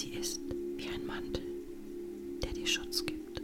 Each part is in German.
sie ist wie ein Mantel, der dir Schutz gibt.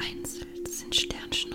Vereinzelt sind Sternschnuppen.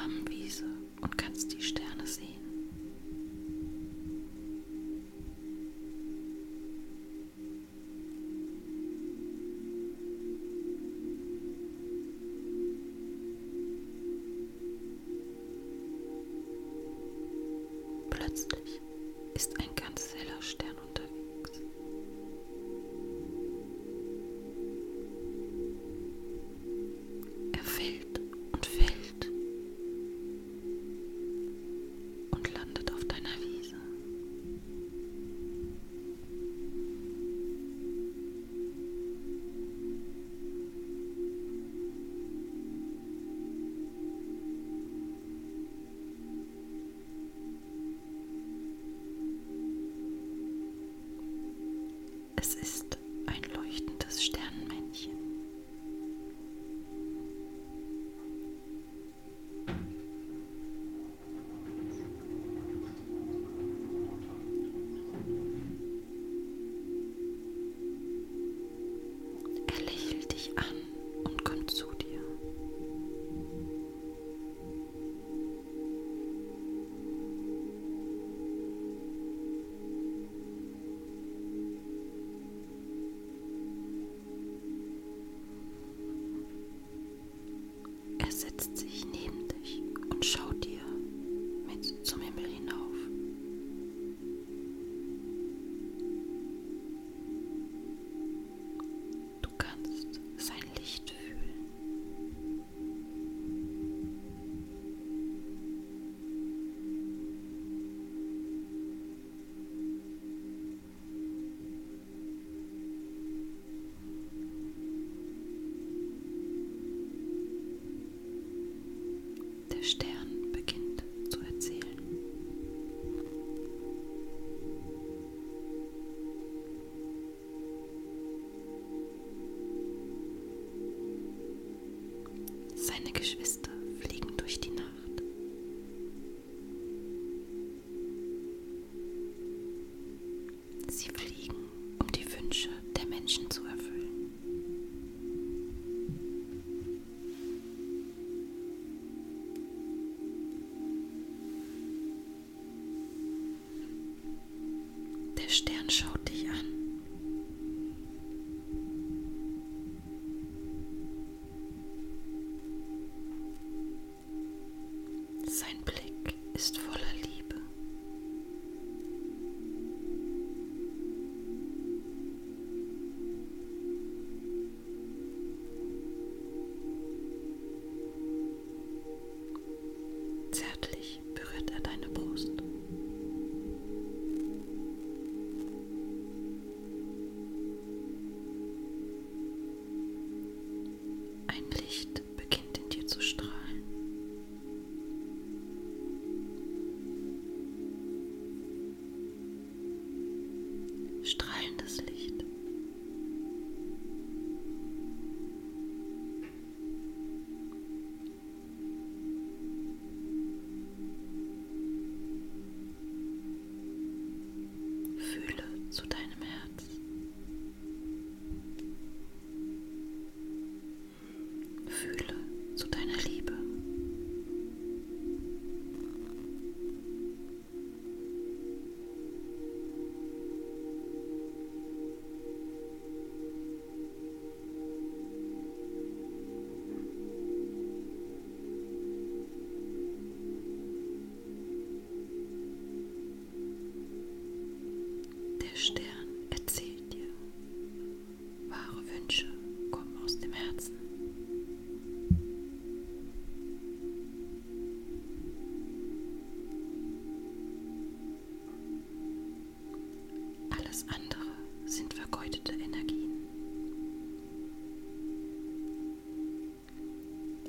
warmen Wiese und kannst die Sterne sehen. Plötzlich ist ein ganz heller Stern Es ist ein leuchtendes Sternmännchen. ausgebreitete Energien.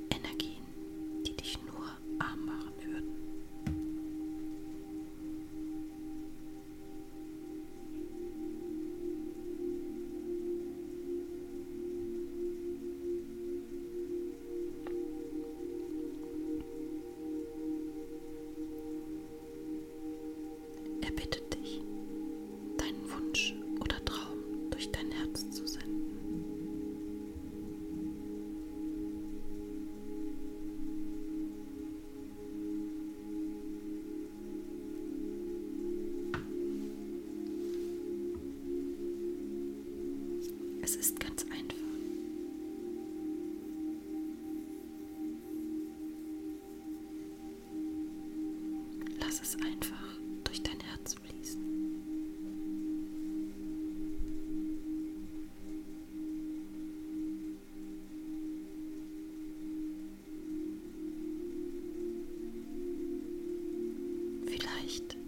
Energien, die dich nur arm machen würden. Er bittet dich, deinen Wunsch durch dein Herz zu sein. leicht.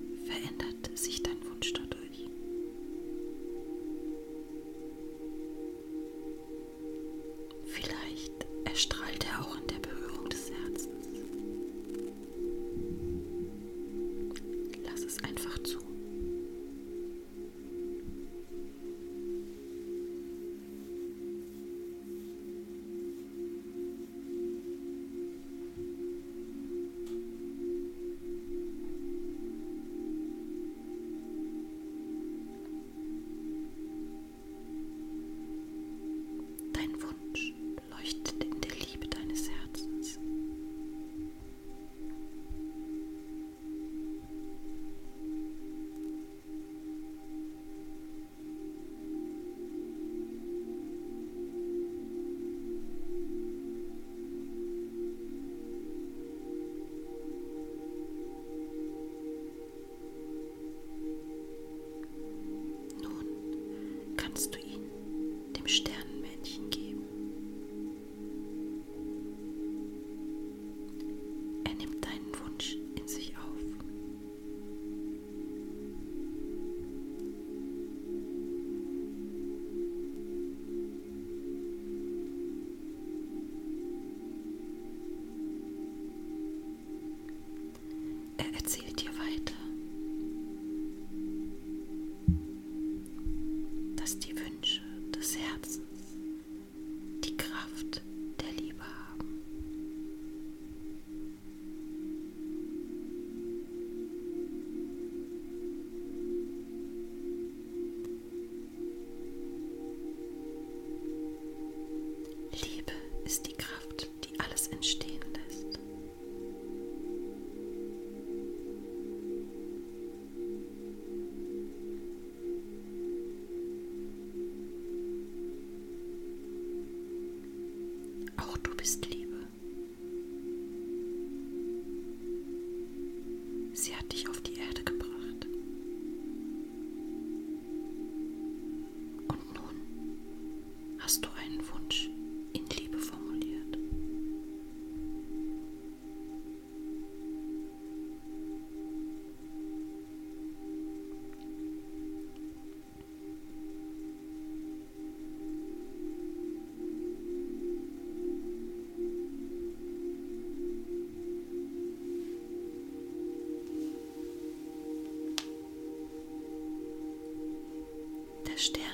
Der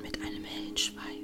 mit einem hellen Schweif.